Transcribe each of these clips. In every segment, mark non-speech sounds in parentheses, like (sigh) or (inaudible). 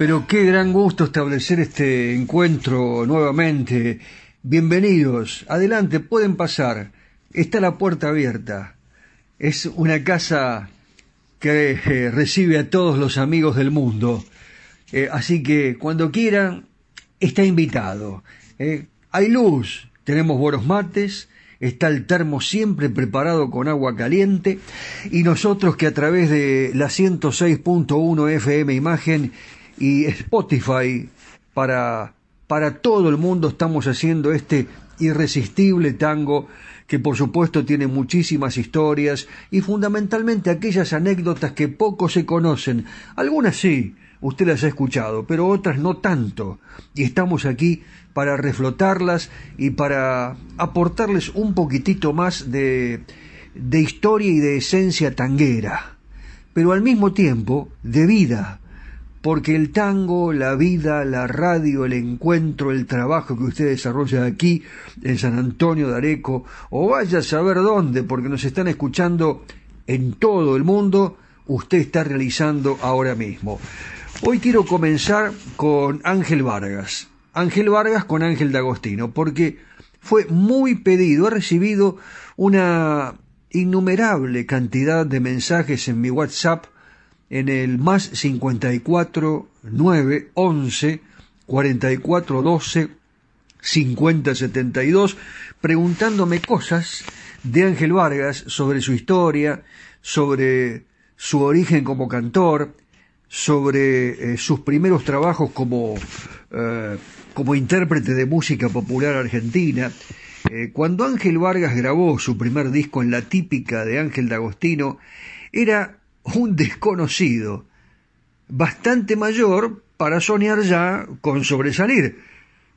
Pero qué gran gusto establecer este encuentro nuevamente. Bienvenidos, adelante, pueden pasar. Está la puerta abierta. Es una casa que eh, recibe a todos los amigos del mundo. Eh, así que cuando quieran, está invitado. Eh, hay luz, tenemos buenos mates, está el termo siempre preparado con agua caliente y nosotros que a través de la 106.1 FM Imagen y Spotify para, para todo el mundo estamos haciendo este irresistible tango que por supuesto tiene muchísimas historias y fundamentalmente aquellas anécdotas que poco se conocen. Algunas sí, usted las ha escuchado, pero otras no tanto. Y estamos aquí para reflotarlas y para aportarles un poquitito más de, de historia y de esencia tanguera, pero al mismo tiempo de vida, porque el tango, la vida, la radio, el encuentro, el trabajo que usted desarrolla aquí en San Antonio de Areco, o vaya a saber dónde, porque nos están escuchando en todo el mundo, usted está realizando ahora mismo. Hoy quiero comenzar con Ángel Vargas. Ángel Vargas con Ángel D'Agostino, porque fue muy pedido, he recibido una innumerable cantidad de mensajes en mi WhatsApp en el más 54 9 11 44 12 50 72 preguntándome cosas de Ángel Vargas sobre su historia, sobre su origen como cantor, sobre eh, sus primeros trabajos como, eh, como intérprete de música popular argentina. Eh, cuando Ángel Vargas grabó su primer disco en la típica de Ángel D'Agostino, era un desconocido, bastante mayor para soñar ya con sobresalir.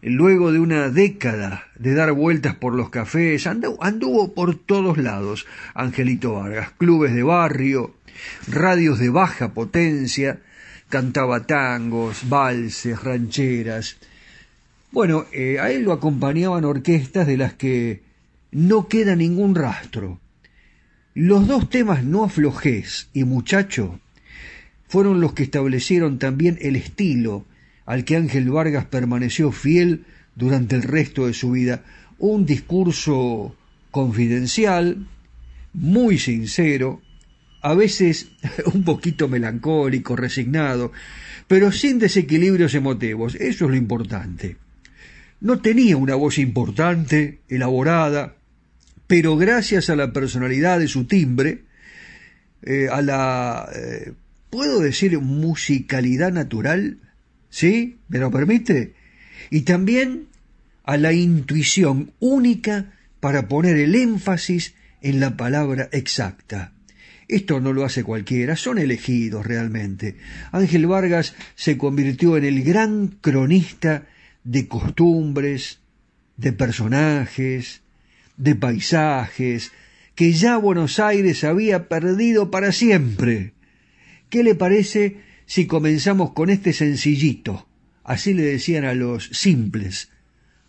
Luego de una década de dar vueltas por los cafés, anduvo, por todos lados Angelito Vargas, clubes de barrio, radios de baja potencia, cantaba tangos, valses, rancheras. Bueno, eh, a él lo acompañaban orquestas de las que no queda ningún rastro. Los dos temas No aflojes y Muchacho fueron los que establecieron también el estilo al que Ángel Vargas permaneció fiel durante el resto de su vida. Un discurso confidencial, muy sincero, a veces (laughs) un poquito melancólico, resignado, pero sin desequilibrios emotivos. Eso es lo importante. No tenía una voz importante, elaborada, pero gracias a la personalidad de su timbre, eh, a la, eh, puedo decir, musicalidad natural, ¿sí? ¿Me lo permite? Y también a la intuición única para poner el énfasis en la palabra exacta. Esto no lo hace cualquiera, son elegidos realmente. Ángel Vargas se convirtió en el gran cronista de costumbres, de personajes, de paisajes, que ya Buenos Aires había perdido para siempre. ¿Qué le parece si comenzamos con este sencillito? Así le decían a los simples,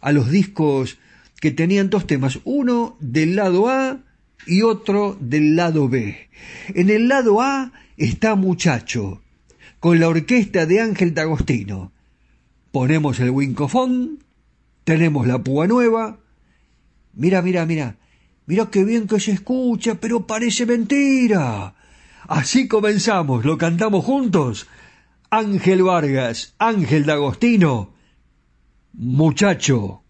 a los discos que tenían dos temas, uno del lado A y otro del lado B. En el lado A está Muchacho, con la orquesta de Ángel D'Agostino. Ponemos el wincofón, tenemos la púa nueva. Mira, mira, mira, mira qué bien que se escucha, pero parece mentira. Así comenzamos, lo cantamos juntos. Ángel Vargas, Ángel D'Agostino, muchacho.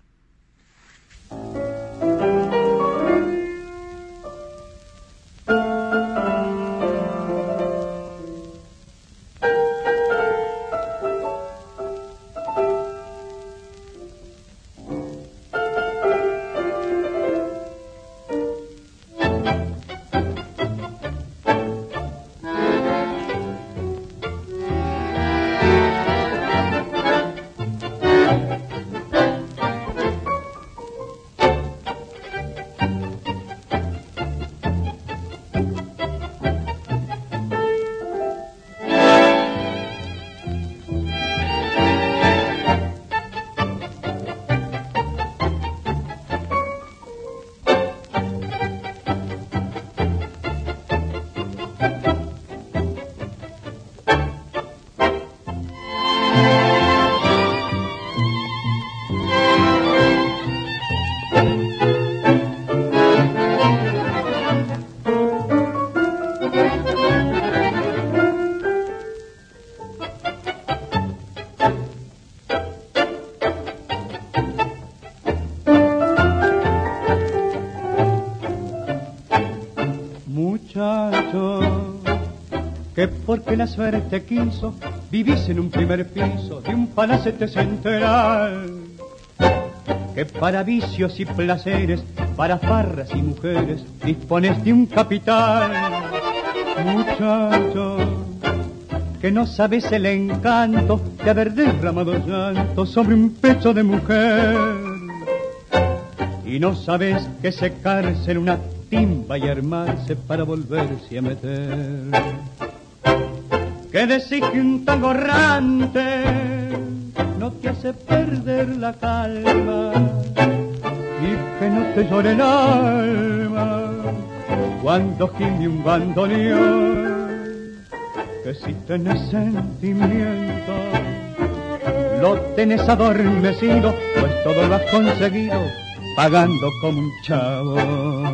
Porque la suerte quiso, vivís en un primer piso de un palacete central. Que para vicios y placeres, para farras y mujeres, dispones de un capital. Muchacho, que no sabes el encanto de haber derramado llanto sobre un pecho de mujer. Y no sabes que secarse en una timba y armarse para volverse a meter que decís que un tango no te hace perder la calma y que no te llore el alma cuando gime un bandoneón. Que si tenés sentimiento lo tenés adormecido pues todo lo has conseguido pagando como un chavo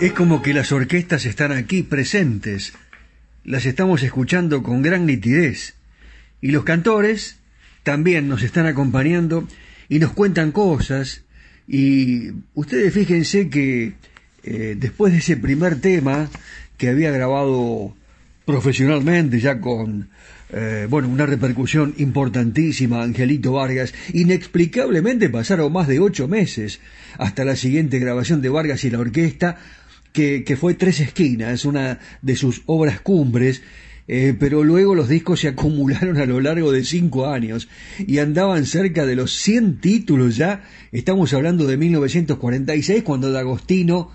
Es como que las orquestas están aquí presentes, las estamos escuchando con gran nitidez, y los cantores también nos están acompañando y nos cuentan cosas, y ustedes fíjense que eh, después de ese primer tema que había grabado profesionalmente ya con eh, bueno, una repercusión importantísima, Angelito Vargas. Inexplicablemente pasaron más de ocho meses hasta la siguiente grabación de Vargas y la orquesta, que, fue Tres Esquinas, una de sus obras cumbres, eh, pero luego los discos se acumularon a lo largo de cinco años y andaban cerca de los 100 títulos ya. Estamos hablando de 1946, cuando D'Agostino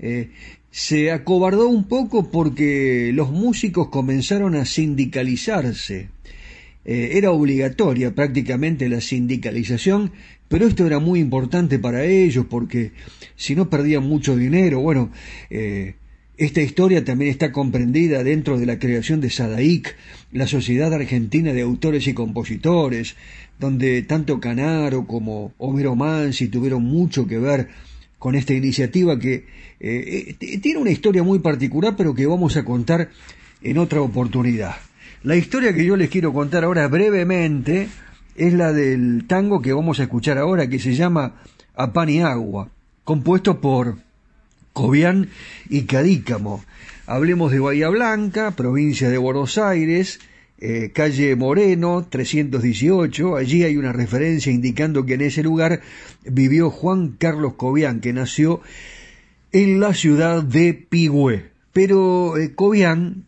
eh, se acobardó un poco porque los músicos comenzaron a sindicalizarse. Eh, era obligatoria prácticamente la sindicalización pero esto era muy importante para ellos porque si no perdían mucho dinero, bueno, eh, Esta historia también está comprendida dentro de la creación de Sadaic, la Sociedad Argentina de Autores y Compositores, donde tanto Canaro como Homero Mansi tuvieron mucho que ver con esta iniciativa que eh, eh, tiene una historia muy particular, pero que vamos a contar en otra oportunidad. La historia que yo les quiero contar ahora brevemente es la del tango que vamos a escuchar ahora, que se llama A Pan y Agua, compuesto por Cobian y Cadícamo. Hablemos de Bahía Blanca, provincia de Buenos Aires, eh, calle Moreno, 318. Allí hay una referencia indicando que en ese lugar vivió Juan Carlos Cobian, que nació en la ciudad de Pigüé. Pero eh,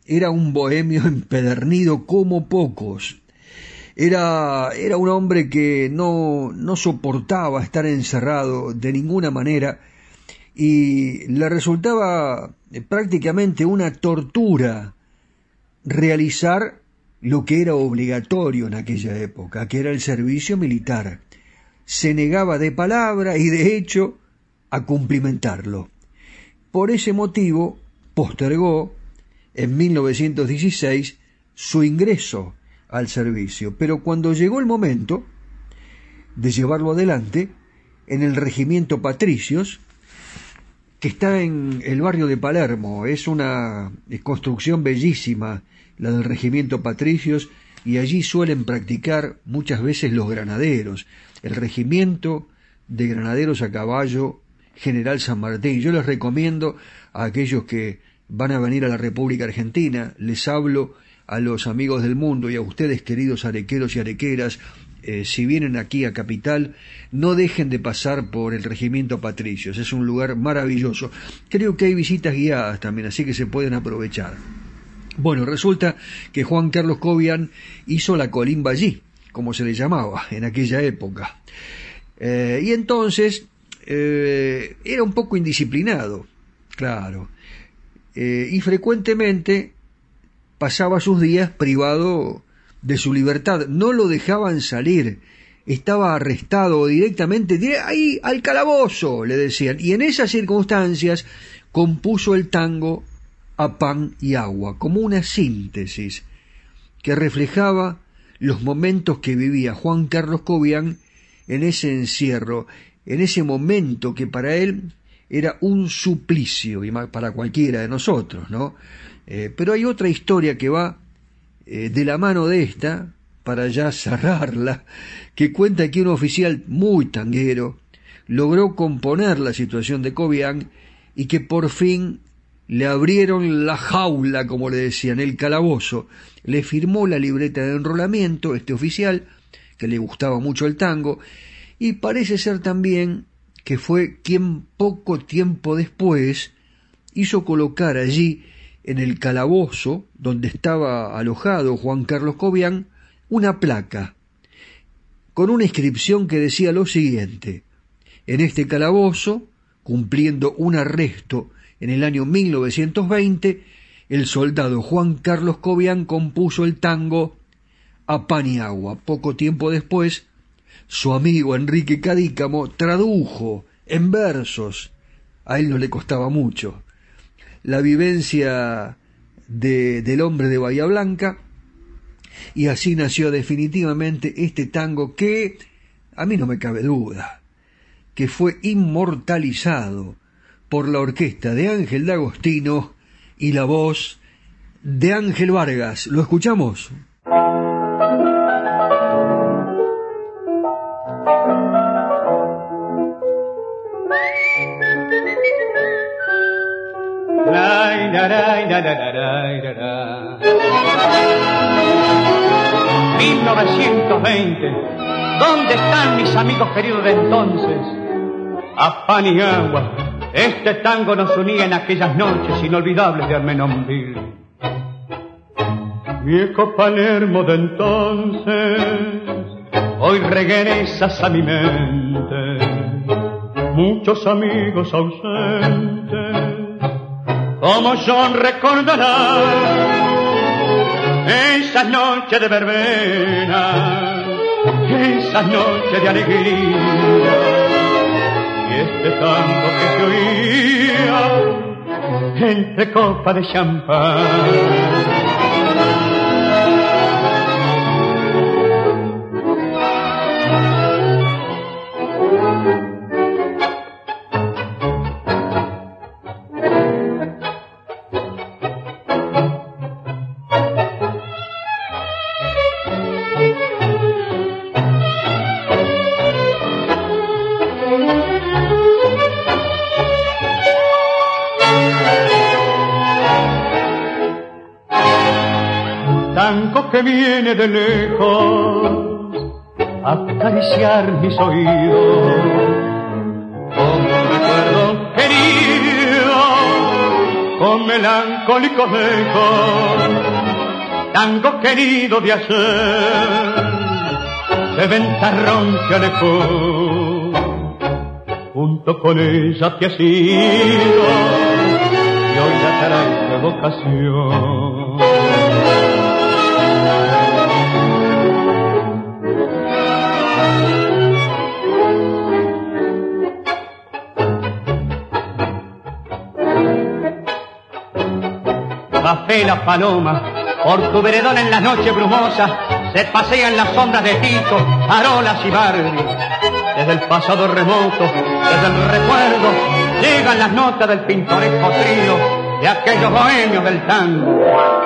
era un bohemio (laughs) empedernido como pocos. Era, era un hombre que no, no soportaba estar encerrado de ninguna manera y le resultaba eh, prácticamente una tortura realizar lo que era obligatorio en aquella época, que era el servicio militar. Se negaba de palabra y de hecho a cumplimentarlo. Por ese motivo postergó en 1916 su ingreso al servicio, pero cuando llegó el momento de llevarlo adelante, en el regimiento Patricios, que está en el barrio de Palermo. Es una construcción bellísima, la del Regimiento Patricios, y allí suelen practicar muchas veces los granaderos. El Regimiento de Granaderos a Caballo General San Martín. Yo les recomiendo a aquellos que van a venir a la República Argentina, les hablo a los amigos del mundo y a ustedes queridos arequeros y arequeras eh, si vienen aquí a Capital, no dejen de pasar por el Regimiento Patricios. Es un lugar maravilloso. Creo que hay visitas guiadas también, así que se pueden aprovechar. Bueno, resulta que Juan Carlos Cobian hizo la colimba allí, como se le llamaba en aquella época. Eh, y entonces eh, era un poco indisciplinado, claro. Y frecuentemente pasaba sus días privado de su libertad, no lo dejaban salir, estaba arrestado directamente, ahí al calabozo, le decían, y en esas circunstancias compuso el tango a pan y agua, como una síntesis que reflejaba los momentos que vivía Juan Carlos Cobian en ese encierro, en ese momento que para él era un suplicio, y para cualquiera de nosotros, ¿no? Eh, pero hay otra historia que va eh, de la mano de esta, para ya cerrarla, que cuenta que un oficial muy tanguero logró componer la situación de Cobian y que por fin le abrieron la jaula, como le decían, el calabozo, le firmó la libreta de enrolamiento, este oficial, que le gustaba mucho el tango, y parece ser también que fue quien poco tiempo después hizo colocar allí en el calabozo donde estaba alojado Juan Carlos Cobian una placa con una inscripción que decía lo siguiente En este calabozo, cumpliendo un arresto en el año 1920, el soldado Juan Carlos Cobian compuso el tango A pan y agua. Poco tiempo después, su amigo Enrique Cadícamo tradujo en versos. A él no le costaba mucho la vivencia de, del hombre de Bahía Blanca, y así nació definitivamente este tango que, a mí no me cabe duda, que fue inmortalizado por la orquesta de Ángel D'Agostino y la voz de Ángel Vargas. ¿Lo escuchamos? ...1920... ¿Dónde están mis amigos queridos de entonces? A pan y agua, este tango nos unía en aquellas noches inolvidables de Armenonville. Viejo Palermo de entonces, hoy regresas a mi mente, muchos amigos ausentes como John recordará esas noches de verbena, esas noches de alegría, y este tango que se oía entre copas de champán. Lejos acariciar mis oídos. Con recuerdo querido, con melancólicos ecos, tango querido de hacer, de ventarrón que alejó, junto con ella sido, y hoy la trae de vocación. Café la paloma, por tu veredón en la noche brumosa, se pasean las sombras de Tito, Arolas y Barbie. Desde el pasado remoto, desde el recuerdo, llegan las notas del pintoresco trío de aquellos bohemios del tango.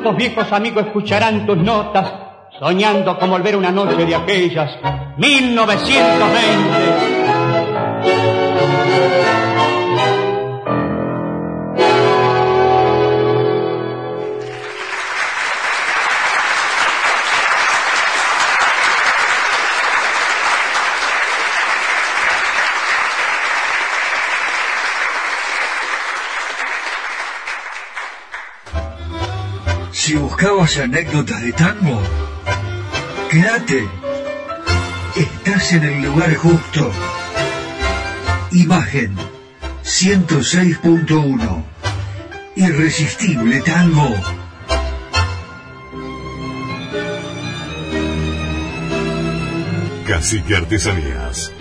¿Cuántos viejos amigos escucharán tus notas soñando con volver una noche de aquellas 1920? Buscabas anécdotas de tango, quédate. Estás en el lugar justo. Imagen 106.1. Irresistible tango. Cacique Artesanías.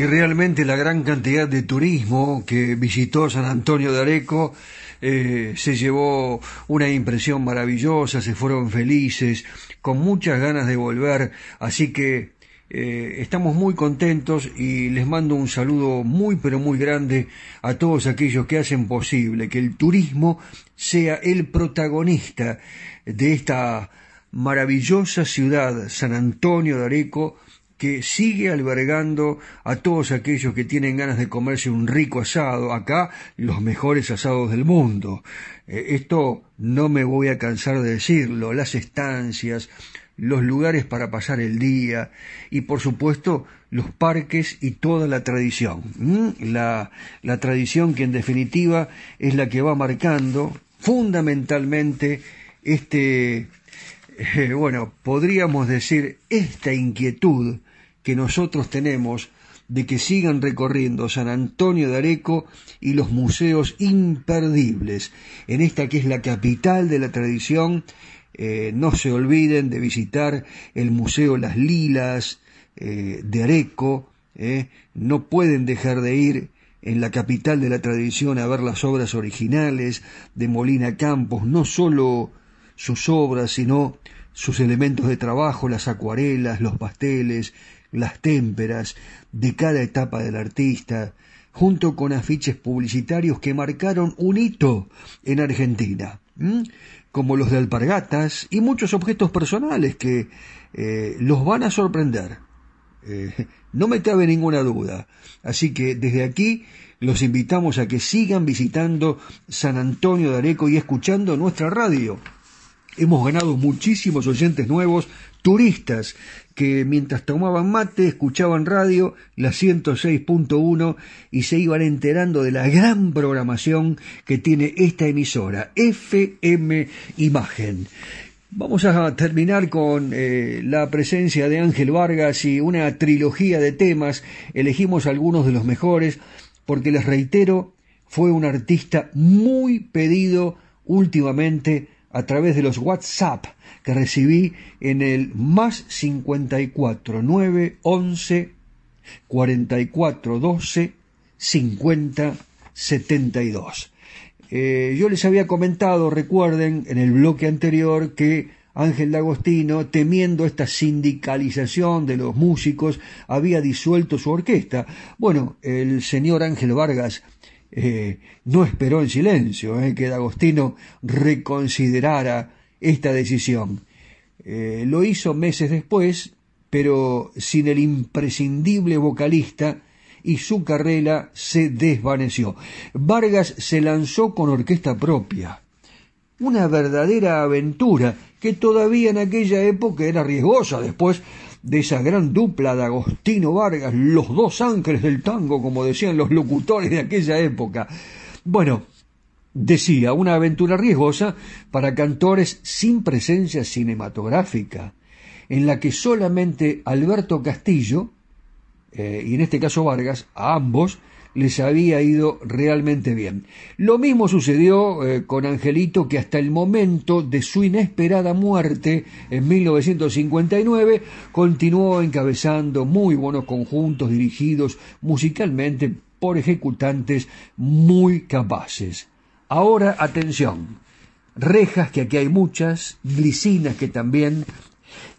Y realmente la gran cantidad de turismo que visitó San Antonio de Areco eh, se llevó una impresión maravillosa, se fueron felices, con muchas ganas de volver, así que eh, estamos muy contentos y les mando un saludo muy pero muy grande a todos aquellos que hacen posible que el turismo sea el protagonista de esta maravillosa ciudad, San Antonio de Areco, que sigue albergando a todos aquellos que tienen ganas de comerse un rico asado, acá los mejores asados del mundo. Eh, esto no me voy a cansar de decirlo, las estancias, los lugares para pasar el día y por supuesto los parques y toda la tradición. La, la tradición que en definitiva es la que va marcando fundamentalmente este, bueno, podríamos decir esta inquietud que nosotros tenemos de que sigan recorriendo San Antonio de Areco y los museos imperdibles en esta que es la capital de la tradición. Eh, no se olviden de visitar el Museo Las Lilas eh, de Areco. Eh. No pueden dejar de ir en la capital de la tradición a ver las obras originales de Molina Campos, no solo sus obras, sino sus elementos de trabajo, las acuarelas, los pasteles, las témperas de cada etapa del artista, junto con afiches publicitarios que marcaron un hito en Argentina, como los de alpargatas y muchos objetos personales que eh, los van a sorprender. Eh, no me cabe ninguna duda. Así que desde aquí los invitamos a que sigan visitando San Antonio de Areco y escuchando nuestra radio. Hemos ganado muchísimos oyentes nuevos, turistas que mientras tomaban mate escuchaban radio, la 106.1 y se iban enterando de la gran programación que tiene esta emisora, FM Imagen. Vamos a terminar con eh, la presencia de Ángel Vargas y una trilogía de temas. Elegimos algunos de los mejores porque les reitero, fue un artista muy pedido últimamente a través de los WhatsApp que recibí en el más 54 9 11 44 12 50 72. yo les había comentado, recuerden, en el bloque anterior que Ángel D'Agostino, temiendo esta sindicalización de los músicos, había disuelto su orquesta. Bueno, el señor Ángel Vargas eh, no esperó en silencio eh, que D'Agostino reconsiderara esta decisión. Eh, lo hizo meses después, pero sin el imprescindible vocalista y su carrera se desvaneció. Vargas se lanzó con orquesta propia. Una verdadera aventura que todavía en aquella época era riesgosa. Después de esa gran dupla de Agostino Vargas, los dos ángeles del tango, como decían los locutores de aquella época. Bueno, decía, una aventura riesgosa para cantores sin presencia cinematográfica, en la que solamente Alberto Castillo, eh, y en este caso Vargas, a ambos, les había ido realmente bien. Lo mismo sucedió eh, con Angelito que hasta el momento de su inesperada muerte en 1959 continuó encabezando muy buenos conjuntos dirigidos musicalmente por ejecutantes muy capaces. Ahora atención, rejas que aquí hay muchas, glicinas que también,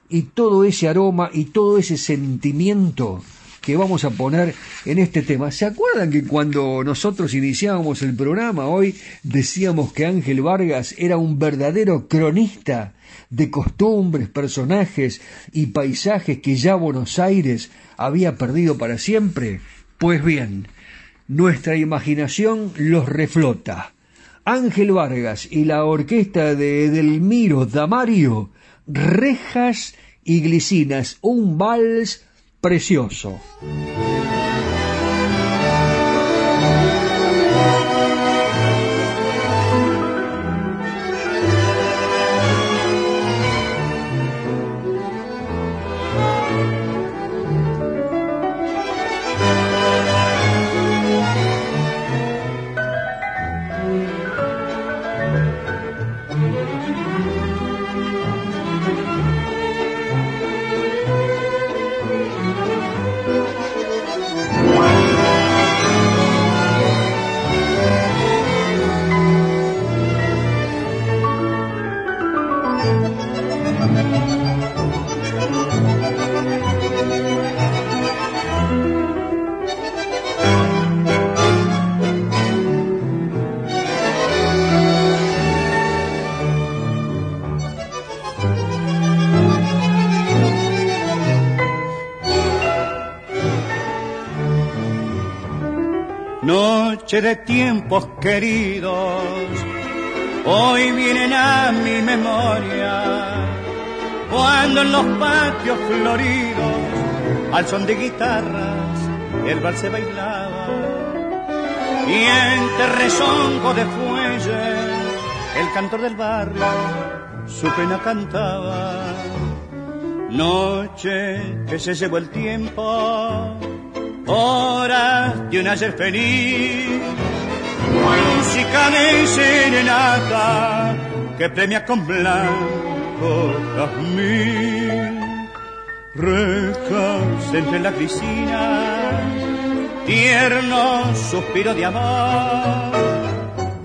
y todo ese aroma y todo ese sentimiento que vamos a poner en este tema. ¿Se acuerdan que cuando nosotros iniciábamos el programa hoy decíamos que Ángel Vargas era un verdadero cronista de costumbres, personajes y paisajes que ya Buenos Aires había perdido para siempre? Pues bien, nuestra imaginación los reflota. Ángel Vargas y la orquesta de Edelmiro Damario, rejas y glicinas, un vals precioso. De tiempos queridos, hoy vienen a mi memoria, cuando en los patios floridos, al son de guitarras, el bar se bailaba, y entre rezongo de fuelle, el cantor del barrio su pena cantaba. Noche que se llevó el tiempo horas de un ayer feliz, música de serenata que premia con blanco jazmín, rejas entre la piscina, tierno suspiro de amor,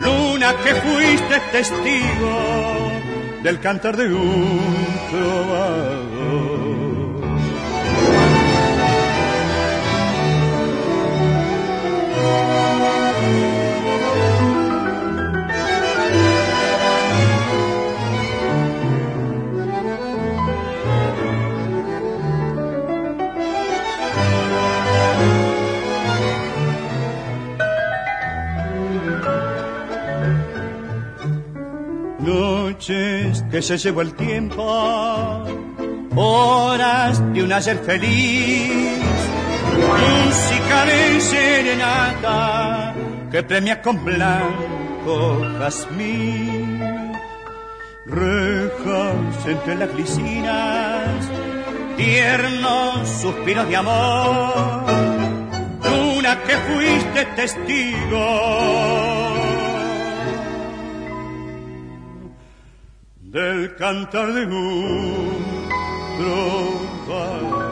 luna que fuiste testigo del cantar de un trovador. Que se llevó el tiempo, horas de un ayer feliz, música de serenata que premia con blanco jazmín, rejas entre las glicinas, tiernos suspiros de amor, luna que fuiste testigo del cantar de un trovador.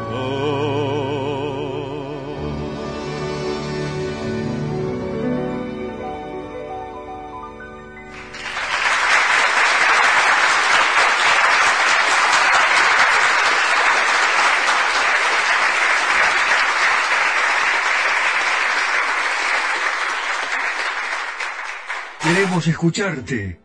Queremos escucharte.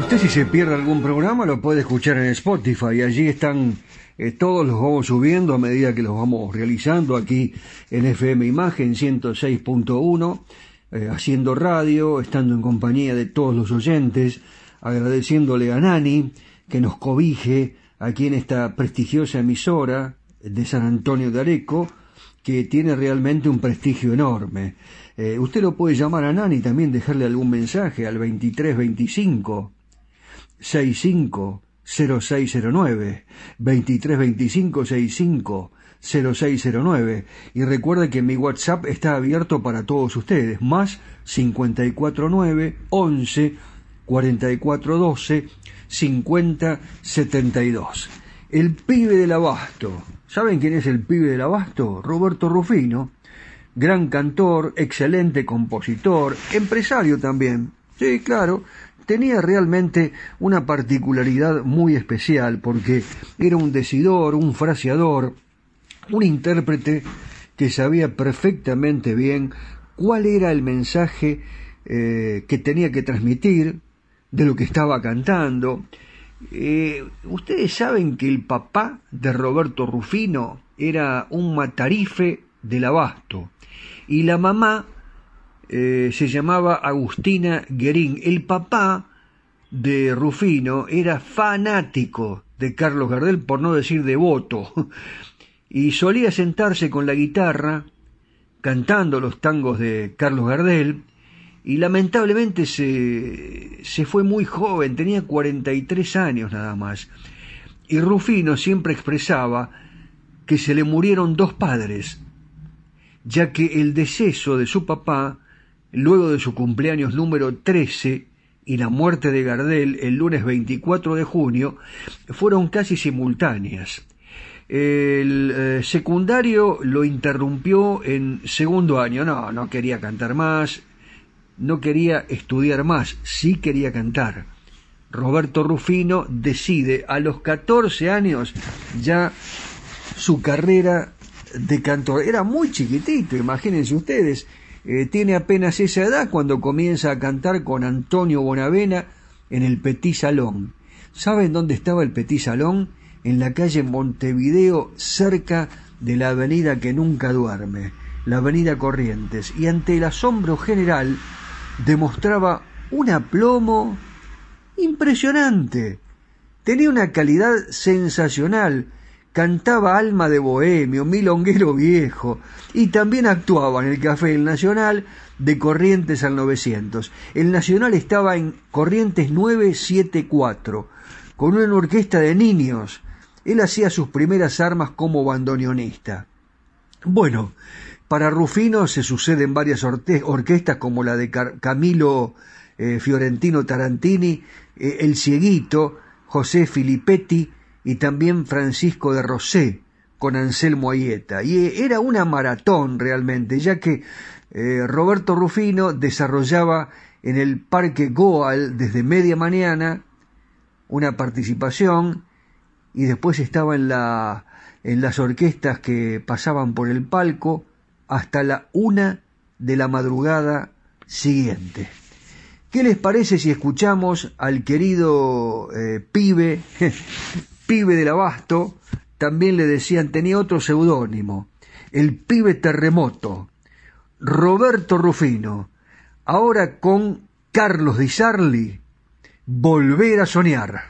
Usted si se pierde algún programa lo puede escuchar en Spotify. Allí están eh, todos los vamos subiendo a medida que los vamos realizando aquí en FM Imagen 106.1, eh, haciendo radio, estando en compañía de todos los oyentes, agradeciéndole a Nani que nos cobije aquí en esta prestigiosa emisora de San Antonio de Areco, que tiene realmente un prestigio enorme. Eh, usted lo puede llamar a Nani también, dejarle algún mensaje al 2325 65 0609 2325 65 0609 y recuerda que mi WhatsApp está abierto para todos ustedes más 549 11 4412 50 72 el pibe del abasto ¿saben quién es el pibe del abasto? Roberto Rufino gran cantor, excelente compositor, empresario también. Sí, claro, tenía realmente una particularidad muy especial porque era un decidor, un fraseador, un intérprete que sabía perfectamente bien cuál era el mensaje eh, que tenía que transmitir de lo que estaba cantando. Eh, ustedes saben que el papá de Roberto Rufino era un matarife del abasto y la mamá eh, se llamaba Agustina Guerín. El papá de Rufino era fanático de Carlos Gardel, por no decir devoto, (laughs) y solía sentarse con la guitarra cantando los tangos de Carlos Gardel, y lamentablemente se, se fue muy joven, tenía 43 años nada más. Y Rufino siempre expresaba que se le murieron dos padres, ya que el deceso de su papá luego de su cumpleaños número 13 y la muerte de Gardel el lunes 24 de junio fueron casi simultáneas. El eh, secundario lo interrumpió en segundo año. No, no quería cantar más, no quería estudiar más, sí quería cantar. Roberto Rufino decide a los 14 años ya su carrera de cantor. Era muy chiquitito, imagínense ustedes, eh, tiene apenas esa edad cuando comienza a cantar con Antonio Bonavena en el Petit Salón. ¿Saben dónde estaba el Petit Salón? en la calle Montevideo, cerca de la avenida que nunca duerme, la avenida Corrientes, y ante el asombro general demostraba un aplomo impresionante. Tenía una calidad sensacional, cantaba Alma de Bohemio, Milonguero Viejo, y también actuaba en el Café El Nacional de Corrientes al 900. El Nacional estaba en Corrientes 974, con una orquesta de niños. Él hacía sus primeras armas como bandoneonista. Bueno, para Rufino se suceden varias orquestas como la de Camilo eh, Fiorentino Tarantini, eh, El Cieguito, José Filippetti y también Francisco de Rosé con Anselmo Ayeta. Y eh, era una maratón realmente, ya que Roberto Rufino desarrollaba en el Parque Goal desde media mañana una participación y después estaba en, la, en las orquestas que pasaban por el palco hasta la una de la madrugada siguiente. ¿Qué les parece si escuchamos al querido eh, pibe, pibe del abasto? También le decían, tenía otro seudónimo, el pibe terremoto, Roberto Rufino, ahora con Carlos Di Sarli, volver a soñar.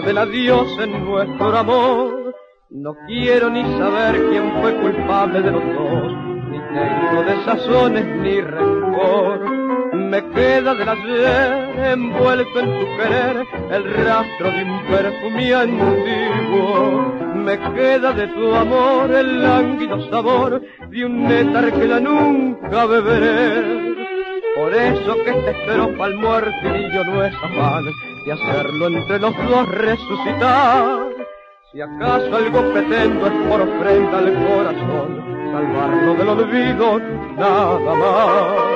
Del adiós en nuestro amor. No quiero ni saber quién fue culpable de los dos, ni tengo desazones ni rencor. Me queda del ayer envuelto en tu querer el rastro de un perfume antiguo. Me queda de tu amor el lánguido sabor de un néctar que ya nunca beberé. Por eso que espero pa'l yo no es afán de hacerlo entre los dos resucitar. Si acaso algo pretendo es por ofrenda al corazón, salvarlo del olvido nada más.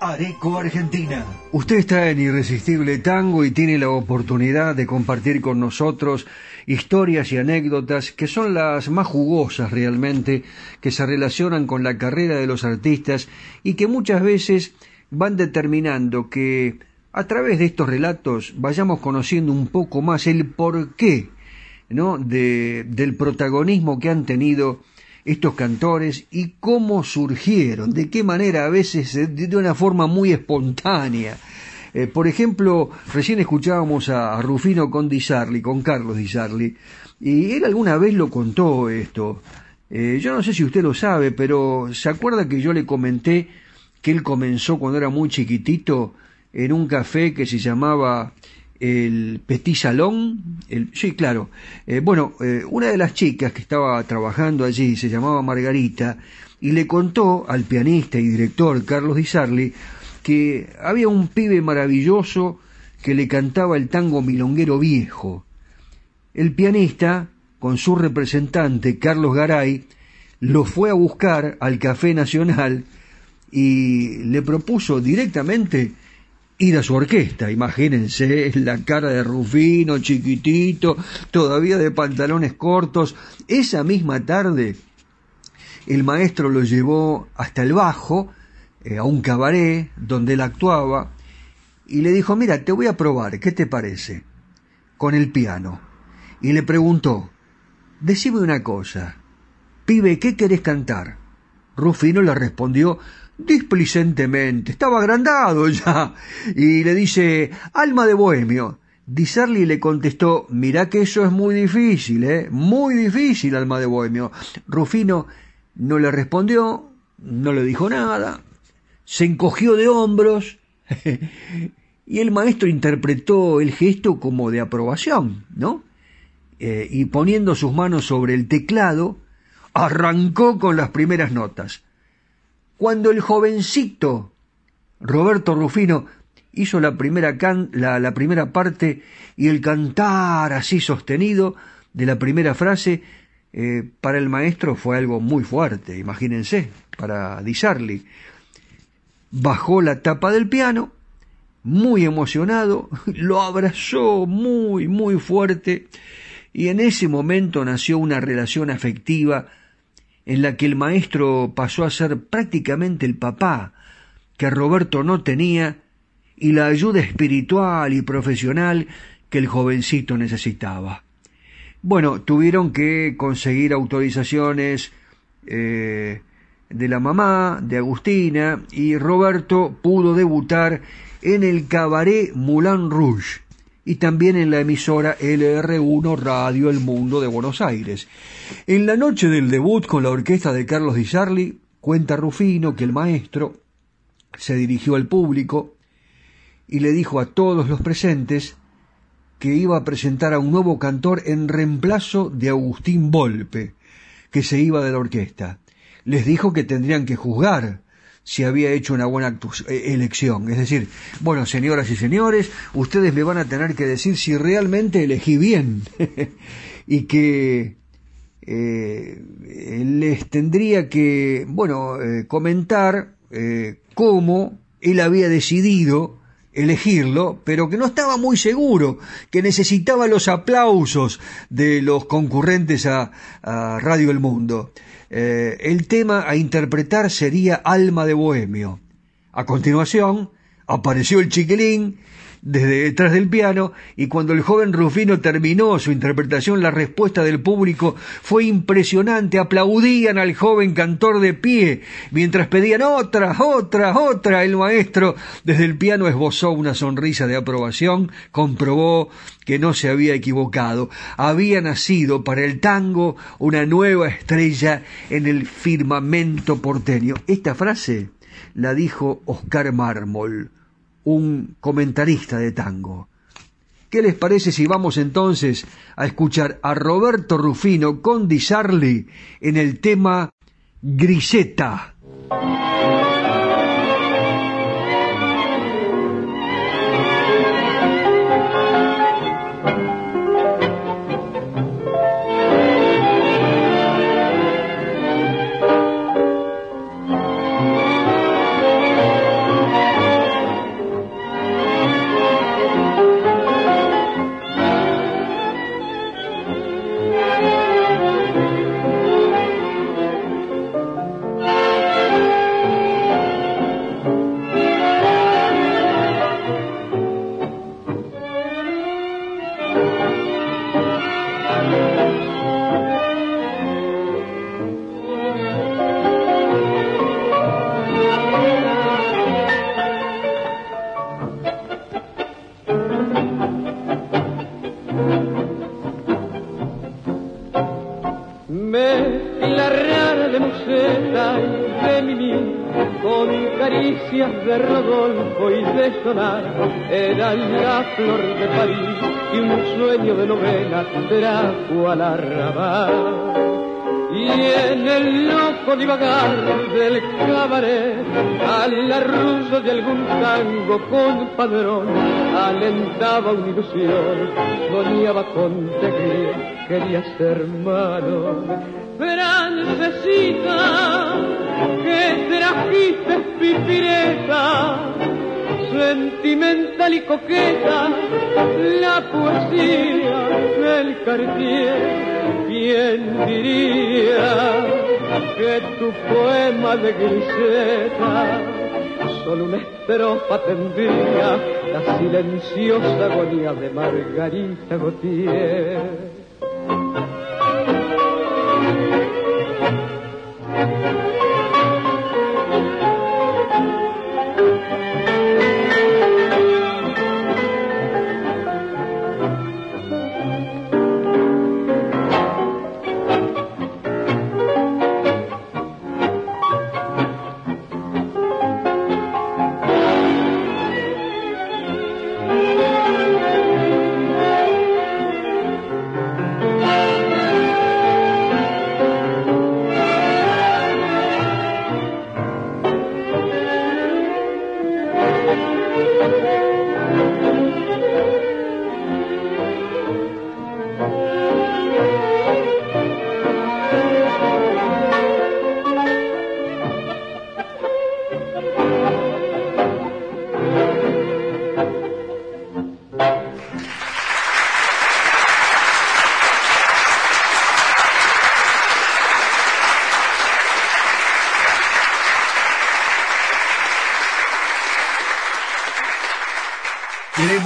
Areco Argentina. Usted está en Irresistible Tango y tiene la oportunidad de compartir con nosotros historias y anécdotas que son las más jugosas realmente, que se relacionan con la carrera de los artistas y que muchas veces van determinando que a través de estos relatos vayamos conociendo un poco más el porqué ¿no? de, del protagonismo que han tenido estos cantores y cómo surgieron, de qué manera a veces de una forma muy espontánea. Eh, por ejemplo, recién escuchábamos a, Rufino con Di con Carlos Di y él alguna vez lo contó esto. Eh, yo no sé si usted lo sabe, pero ¿se acuerda que yo le comenté que él comenzó cuando era muy chiquitito en un café que se llamaba el Petit Salón, el, sí, claro. Eh, bueno, eh, una de las chicas que estaba trabajando allí se llamaba Margarita y le contó al pianista y director Carlos Di Sarli que había un pibe maravilloso que le cantaba el tango milonguero viejo. El pianista, con su representante Carlos Garay, lo fue a buscar al Café Nacional y le propuso directamente ir a su orquesta. Imagínense la cara de Rufino, chiquitito, todavía de pantalones cortos. Esa misma tarde el maestro lo llevó hasta el bajo, eh, a un cabaret donde él actuaba, y le dijo, mira, te voy a probar, ¿qué te parece? Con el piano. Y le preguntó, decime una cosa, pibe, ¿qué querés cantar? Rufino le respondió, displicentemente, estaba agrandado (laughs) ya, y le dice, alma de bohemio. Disarli le contestó, mirá que eso es muy difícil, ¿eh? Muy difícil, alma de bohemio. Rufino no le respondió, no le dijo nada, se encogió de hombros, (laughs) y el maestro interpretó el gesto como de aprobación, ¿no? Eh, y poniendo sus manos sobre el teclado, arrancó con las primeras notas. Cuando el jovencito Roberto Rufino hizo la primera, la, primera parte y el cantar así sostenido de la primera frase, eh, para el maestro fue algo muy fuerte, imagínense, para Di Bajó la tapa del piano, muy emocionado, (laughs) lo abrazó muy, muy fuerte, y en ese momento nació una relación afectiva en la que el maestro pasó a ser prácticamente el papá que Roberto no tenía y la ayuda espiritual y profesional que el jovencito necesitaba. Bueno, tuvieron que conseguir autorizaciones eh, de la mamá, de Agustina, y Roberto pudo debutar en el cabaret Moulin Rouge y también en la emisora LR1 Radio El Mundo de Buenos Aires. En la noche del debut con la orquesta de Carlos Di Sarli, cuenta Rufino que el maestro se dirigió al público y le dijo a todos los presentes que iba a presentar a un nuevo cantor en reemplazo de Agustín Volpe, que se iba de la orquesta. Les dijo que tendrían que juzgar si había hecho una buena eh, elección. Es decir, bueno, señoras y señores, ustedes me van a tener que decir si realmente elegí bien (laughs) y que eh, les tendría que, bueno, eh, comentar cómo él había decidido elegirlo, pero que no estaba muy seguro, que necesitaba los aplausos de los concurrentes a Radio El Mundo. Eh, el tema a interpretar sería Alma de Bohemio. A continuación, Apareció el chiquilín desde detrás del piano y cuando el joven Rufino terminó su interpretación la respuesta del público fue impresionante, aplaudían al joven cantor de pie mientras pedían otra, otra, otra. El maestro desde el piano esbozó una sonrisa de aprobación, comprobó que no se había equivocado, había nacido para el tango una nueva estrella en el firmamento porteño. Esta frase la dijo Oscar Mármol un comentarista de tango. ¿Qué les parece si vamos entonces a escuchar a Roberto Rufino con Di Sarli en el tema Griseta? Era la flor de París y un sueño de novela trajo al arrabal. Y en el loco divagar del cabaret, al arrullo de algún tango con padrón, alentaba una ilusión, soñaba con te quería ser hermano. Francesita, que trajiste pipireta, sentimental y coqueta, la poesía del Cartier. ¿Quién diría que tu poema de griseta solo una estrofa tendría la silenciosa agonía de Margarita Gautier?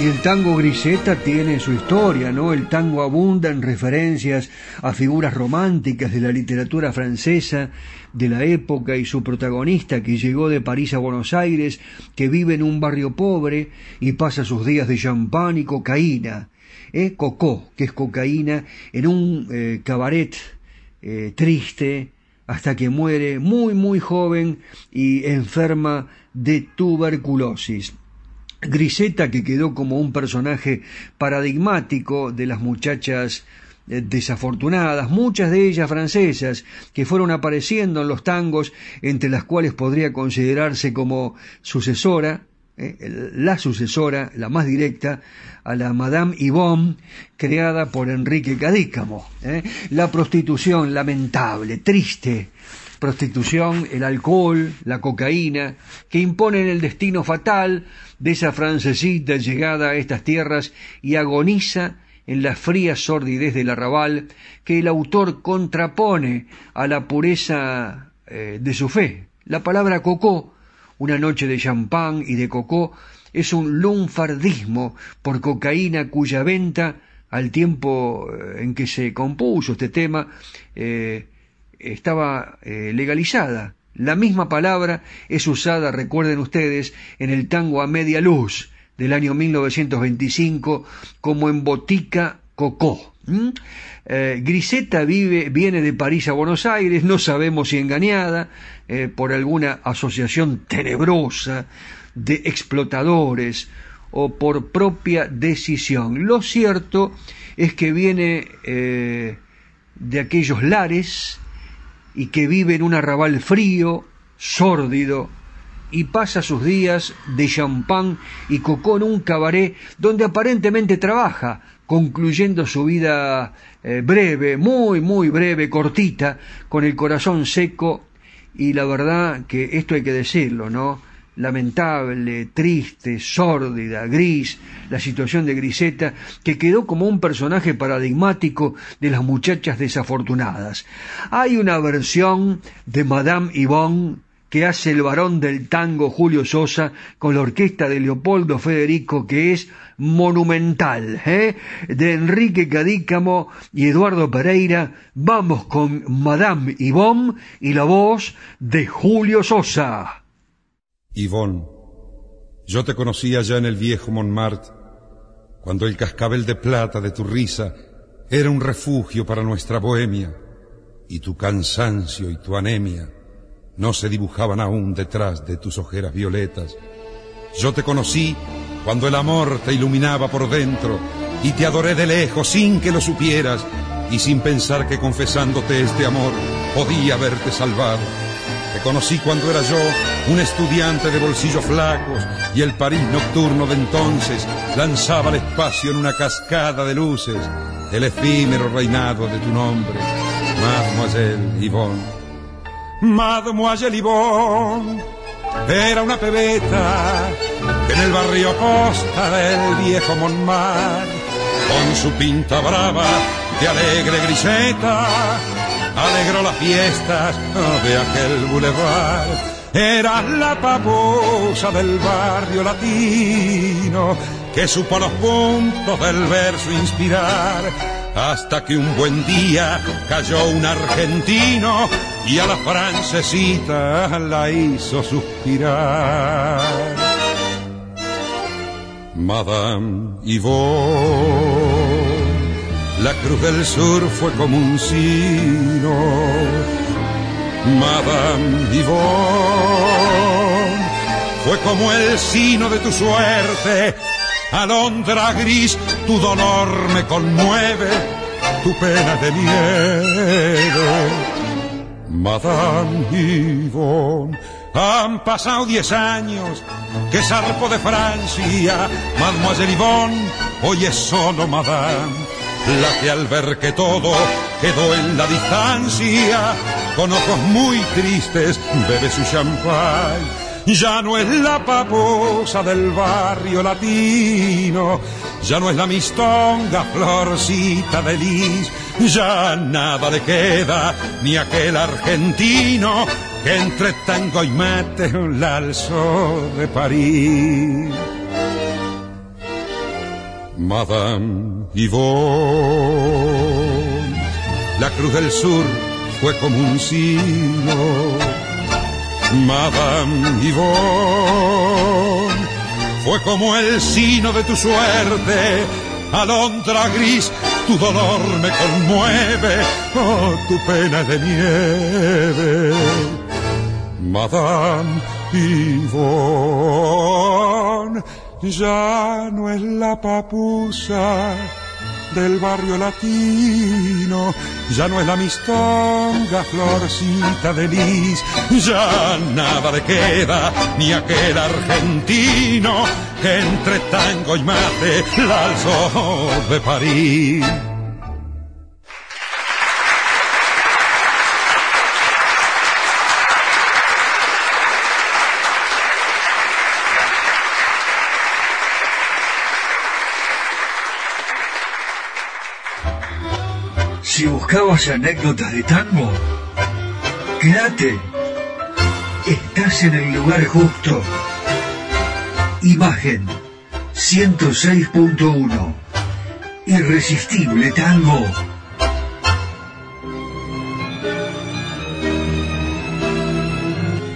Y el tango griseta tiene su historia, ¿no? El tango abunda en referencias a figuras románticas de la literatura francesa de la época y su protagonista que llegó de París a Buenos Aires, que vive en un barrio pobre y pasa sus días de champán y cocaína. ¿eh? Cocó, que es cocaína, en un eh, cabaret eh, triste hasta que muere muy muy joven y enferma de tuberculosis. Griseta, que quedó como un personaje paradigmático de las muchachas eh, desafortunadas, muchas de ellas francesas, que fueron apareciendo en los tangos, entre las cuales podría considerarse como sucesora, eh, la sucesora, la más directa, a la Madame Yvonne, creada por Enrique Cadícamo. ¿eh? La prostitución lamentable, triste, prostitución, el alcohol, la cocaína, que imponen el destino fatal de esa francesita llegada a estas tierras y agoniza en la fría sordidez del arrabal que el autor contrapone a la pureza eh, de su fe. La palabra cocó, una noche de champán y de cocó, es un lunfardismo por cocaína cuya venta, al tiempo eh, en que se compuso este tema, eh, estaba legalizada. La misma palabra es usada, recuerden ustedes, en el tango a media luz, del año 1925 como en Botica Cocó. Eh, Griseta vive, viene de París a Buenos Aires, no sabemos si engañada eh, por alguna asociación tenebrosa de explotadores o por propia decisión. Lo cierto es que viene eh, de aquellos lares y que vive en un arrabal frío, sórdido, y pasa sus días de champán y cocó en un cabaret donde aparentemente trabaja, concluyendo su vida eh, breve, muy, muy breve, cortita, con el corazón seco y la verdad que esto hay que decirlo, ¿no? Lamentable, triste, sórdida, gris, la situación de Griseta, que quedó como un personaje paradigmático de las muchachas desafortunadas. Hay una versión de Madame Yvonne que hace el varón del tango Julio Sosa con la orquesta de Leopoldo Federico, que es monumental, ¿eh? de Enrique Cadícamo y Eduardo Pereira, vamos con Madame Yvonne y la voz de Julio Sosa. Yvonne, yo te conocía ya en el viejo Montmartre, cuando el cascabel de plata de tu risa era un refugio para nuestra bohemia, y tu cansancio y tu anemia no se dibujaban aún detrás de tus ojeras violetas. Yo te conocí cuando el amor te iluminaba por dentro y te adoré de lejos sin que lo supieras y sin pensar que confesándote este amor podía haberte salvado. Conocí cuando era yo un estudiante de bolsillos flacos y el París nocturno de entonces lanzaba al espacio en una cascada de luces el efímero reinado de tu nombre, Mademoiselle Yvonne. Mademoiselle Yvonne era una pebeta en el barrio posta del viejo Montmartre, con su pinta brava de alegre griseta, alegró las fiestas de aquel boulevard. Era la paposa del barrio latino que supo los puntos del verso inspirar hasta que un buen día cayó un argentino y a la francesita la hizo suspirar. Madame Yvonne, la cruz del sur fue como un sino. Madame Yvonne, fue como el sino de tu suerte alondra gris, tu dolor me conmueve, tu pena de nieve. Madame Yvonne, han pasado diez años que zarpo de Francia, Mademoiselle Yvonne, hoy es solo Madame, la que al ver que todo quedó en la distancia, con ojos muy tristes bebe su champán ya no es la paposa del barrio latino, ya no es la mistonga florcita de lis, ya nada le queda ni aquel argentino que entre tango y mate la alzó de París. Madame Yvonne, la cruz del sur fue como un sino. Madame Yvonne, fue como el sino de tu suerte, alondra gris, tu dolor me conmueve, oh, tu pena de nieve. Madame Yvonne, ya no es la papusa del barrio latino. Ya no es la mistonga, florcita de lis, ya nada le queda ni aquel argentino que entre tango y mate la alzó de París. Buscabas anécdotas de tango, quédate. Estás en el lugar justo. Imagen 106.1. Irresistible tango.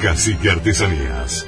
Cacique Artesanías.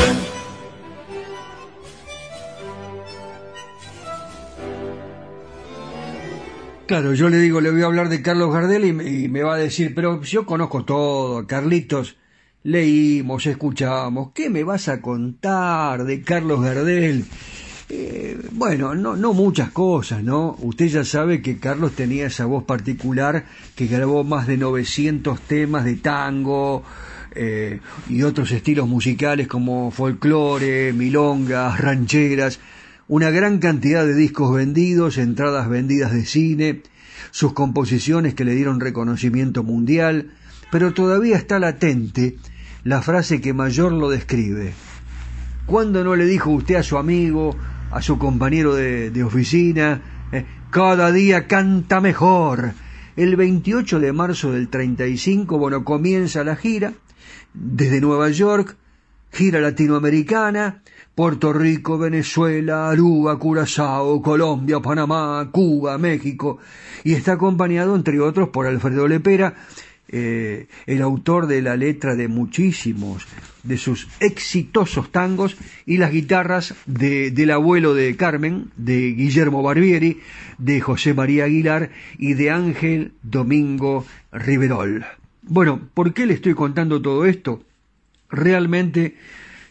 Claro, yo le digo, le voy a hablar de Carlos Gardel y me, y me va a decir, pero yo conozco todo, Carlitos, leímos, escuchamos, ¿qué me vas a contar de Carlos Gardel? Eh, bueno, no, no muchas cosas, ¿no? Usted ya sabe que Carlos tenía esa voz particular que grabó más de 900 temas de tango eh, y otros estilos musicales como folclore, milongas, rancheras, una gran cantidad de discos vendidos, entradas vendidas de cine, sus composiciones que le dieron reconocimiento mundial, pero todavía está latente la frase que mayor lo describe. ¿Cuándo no le dijo usted a su amigo, a su compañero de, oficina, eh, cada día canta mejor? El 28 de marzo del 35, bueno, comienza la gira desde Nueva York, gira latinoamericana, Puerto Rico, Venezuela, Aruba, Curazao, Colombia, Panamá, Cuba, México, y está acompañado, entre otros, por Alfredo Lepera, eh, el autor de la letra de muchísimos de sus exitosos tangos y las guitarras de, del abuelo de Carmen, de Guillermo Barbieri, de José María Aguilar y de Ángel Domingo Riverol. Bueno, ¿por qué le estoy contando todo esto? Realmente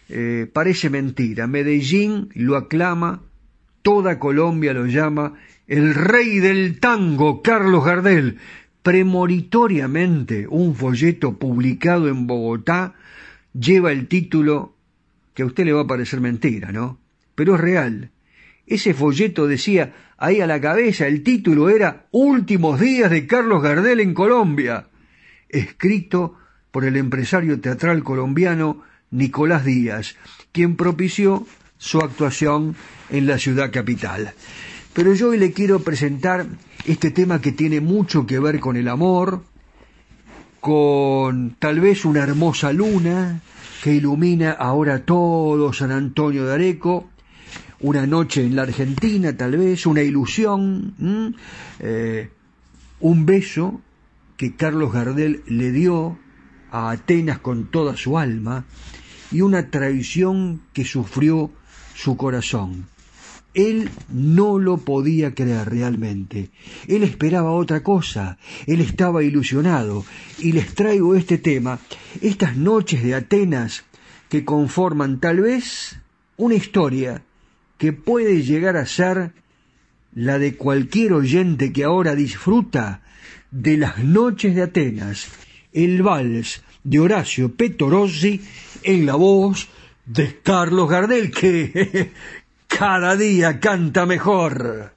eh, parece mentira. Medellín lo aclama, toda Colombia lo llama el rey del tango, Carlos Gardel. Premonitoriamente, un folleto publicado en Bogotá lleva el título que a usted le va a parecer mentira, ¿no? Pero es real. Ese folleto decía ahí a la cabeza, el título era Últimos días de Carlos Gardel en Colombia, escrito por el empresario teatral colombiano Nicolás Díaz, quien propició su actuación en la ciudad capital. Pero yo hoy le quiero presentar este tema que tiene mucho que ver con el amor, con tal vez una hermosa luna que ilumina ahora todo San Antonio de Areco, una noche en la Argentina tal vez, una ilusión, eh, un beso que Carlos Gardel le dio a Atenas con toda su alma, y una traición que sufrió su corazón. Él no lo podía creer realmente. Él esperaba otra cosa. Él estaba ilusionado. Y les traigo este tema, estas noches de Atenas que conforman tal vez una historia que puede llegar a ser la de cualquier oyente que ahora disfruta de las noches de Atenas, el vals de Horacio Petorossi en la voz de Carlos Gardel, que (laughs) cada día canta mejor.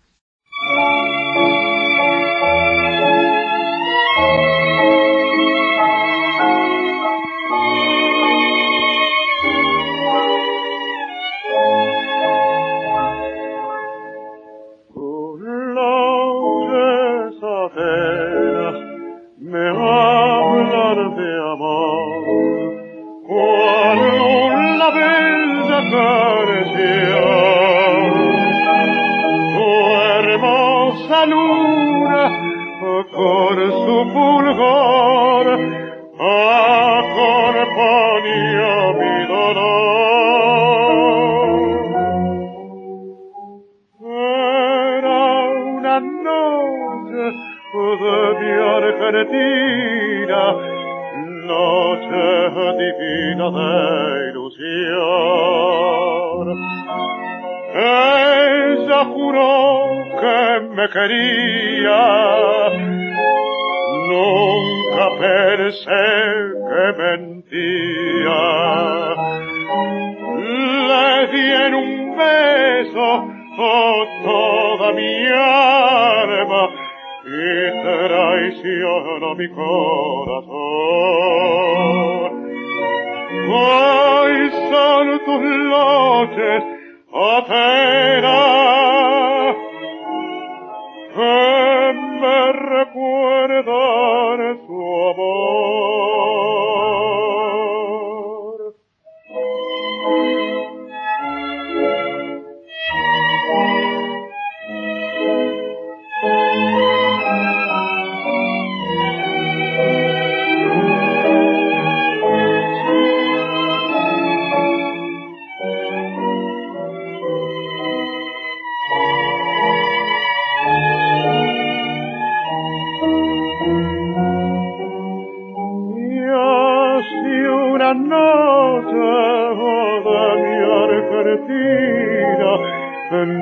Argentina,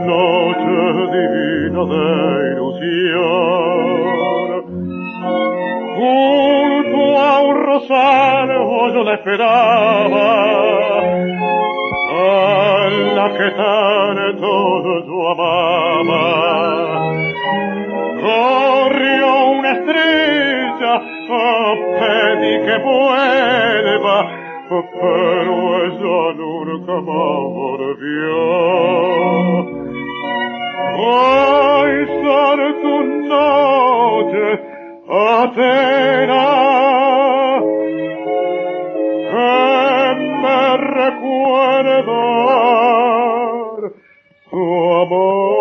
noche divina de ilusión. Junto a un rosario yo la esperaba, a la que tanto yo amaba. Corrió una estrella, oh, pedí que vuelva, pero ella nunca más volvió. Hoy son tus noches, Atena, que me recuerdan su amor.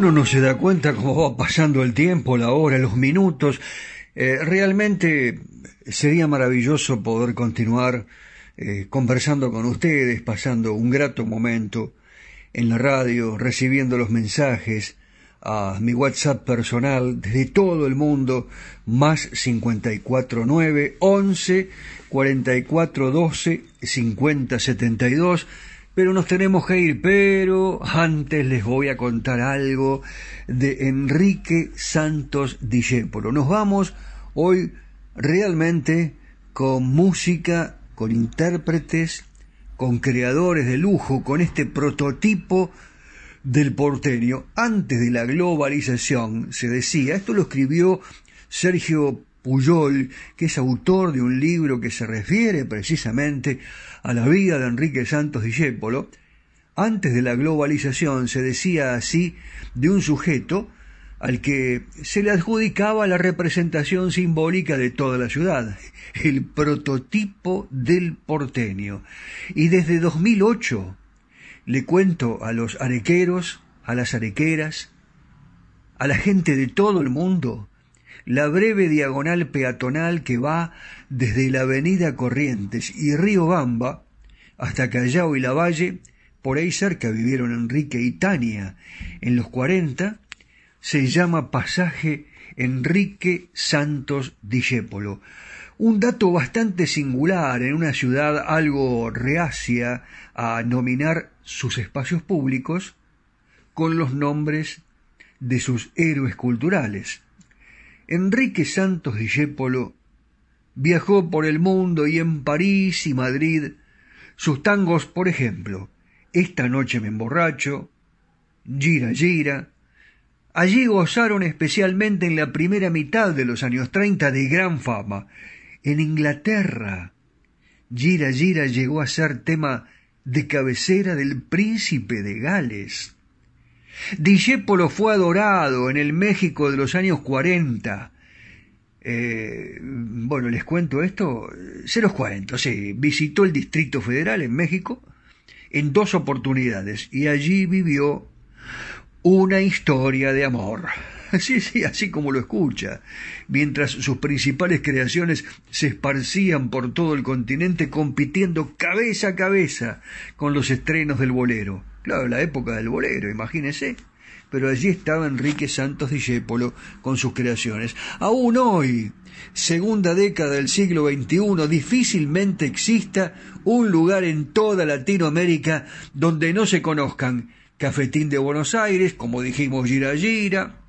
Uno no se da cuenta cómo va pasando el tiempo, la hora, los minutos. Eh, realmente sería maravilloso poder continuar eh, conversando con ustedes, pasando un grato momento en la radio, recibiendo los mensajes a mi WhatsApp personal desde todo el mundo, más 549 11 44 12 50 72 pero nos tenemos que ir, pero antes les voy a contar algo de Enrique Santos Discépolo. Nos vamos hoy realmente con música, con intérpretes, con creadores de lujo, con este prototipo del porteño. Antes de la globalización, se decía, esto lo escribió Sergio Puyol, que es autor de un libro que se refiere precisamente a la vida de Enrique Santos Discépolo, antes de la globalización se decía así de un sujeto al que se le adjudicaba la representación simbólica de toda la ciudad, el prototipo del porteño. Y desde 2008 le cuento a los arequeros, a las arequeras, a la gente de todo el mundo, la breve diagonal peatonal que va desde la avenida Corrientes y Río Bamba hasta Callao y La Valle, por ahí cerca vivieron Enrique y Tania en los 40, se llama Pasaje Enrique Santos Discépolo. Un dato bastante singular en una ciudad algo reacia a nominar sus espacios públicos con los nombres de sus héroes culturales. Enrique Santos Discépolo viajó por el mundo y en París y Madrid sus tangos, por ejemplo, Esta noche me emborracho, Gira Gira, allí gozaron especialmente en la primera mitad de los años treinta de gran fama. En Inglaterra, Gira Gira llegó a ser tema de cabecera del príncipe de Gales. Discépolo fue adorado en el México de los años cuarenta. Eh, bueno, les cuento esto, se los cuento, sí, visitó el Distrito Federal en México en dos oportunidades y allí vivió una historia de amor. (laughs) Sí, sí, así como lo escucha. Mientras sus principales creaciones se esparcían por todo el continente compitiendo cabeza a cabeza con los estrenos del bolero. Claro, la época del bolero, imagínese. Pero allí estaba Enrique Santos Discépolo con sus creaciones. Aún hoy, segunda década del siglo XXI, difícilmente exista un lugar en toda Latinoamérica donde no se conozcan Cafetín de Buenos Aires, como dijimos Gira Gira,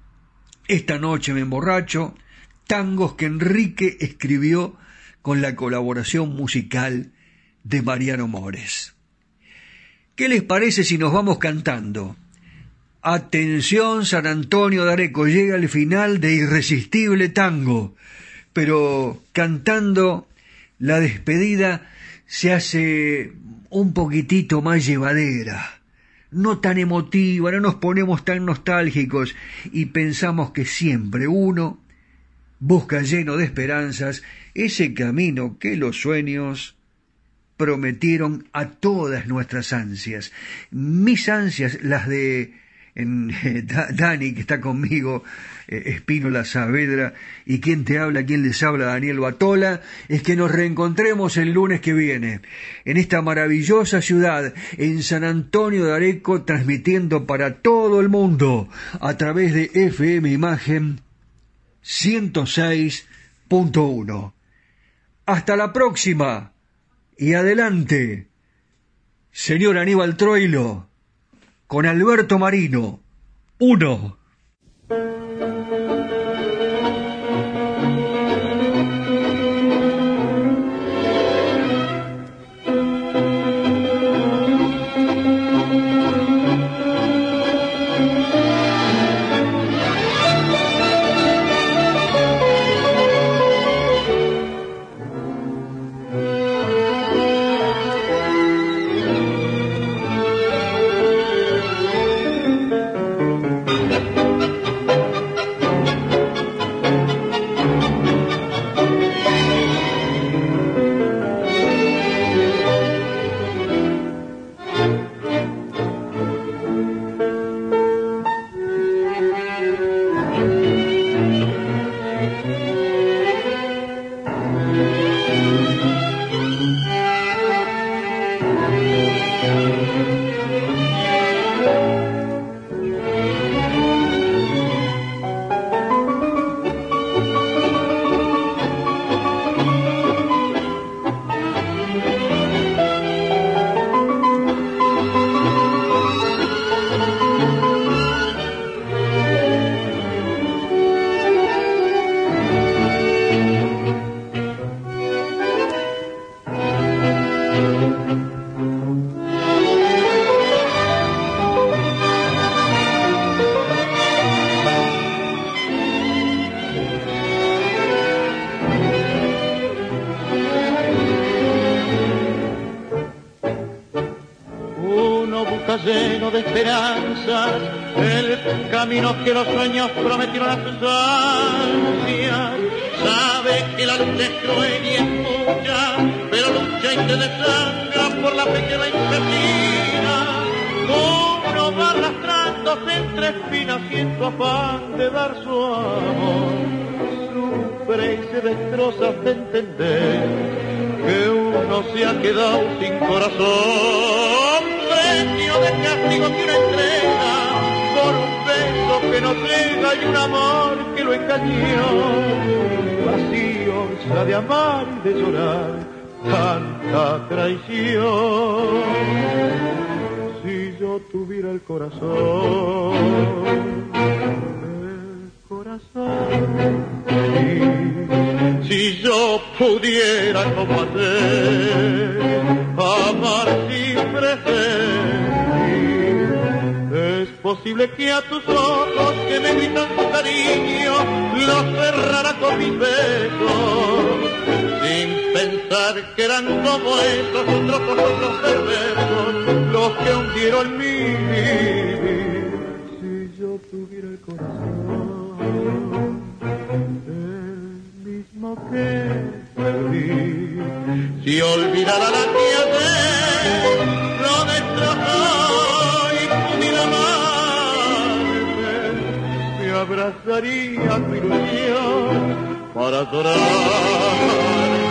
Esta noche me emborracho, tangos que Enrique escribió con la colaboración musical de Mariano Mores. ¿Qué les parece si nos vamos cantando? Atención San Antonio de Areco, llega el final de Irresistible Tango, pero cantando la despedida se hace un poquitito más llevadera, no tan emotiva, no nos ponemos tan nostálgicos y pensamos que siempre uno busca lleno de esperanzas ese camino que los sueños prometieron a todas nuestras ansias. Mis ansias, las de en, Dani, que está conmigo, eh, Espínola Saavedra, y quien te habla, quien les habla, Daniel Batola, es que nos reencontremos el lunes que viene, en esta maravillosa ciudad, en San Antonio de Areco, transmitiendo para todo el mundo, a través de FM Imagen 106.1. Hasta la próxima y adelante, señor Aníbal Troilo, con Alberto Marino. Uno. El camino que los sueños prometieron a sus ansias. Sabe que la lucha es cruel y es mucha, pero lucha y se desangra por la fe que la. Uno va arrastrándose entre espinas y en su afán de dar su amor. Sufre y se destroza hasta entender que uno se ha quedado sin corazón premio de castigo que una entrega no llega y un amor que lo engañó. Vacío se de amar y de llorar tanta traición. Si yo tuviera el corazón, el corazón, si yo pudiera como hacer, amar sin es posible que a tus ojos que me gritan tu cariño los cerrara con mis besos sin pensar que eran como esos otros ojos perversos los que hundieron mi vivir si yo tuviera el corazón el mismo que perdí si olvidara la tierra lo destrozó abrazaría tu ilusión para adorar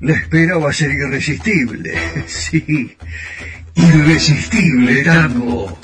la espera va a ser irresistible. (laughs) Sí, irresistible tango.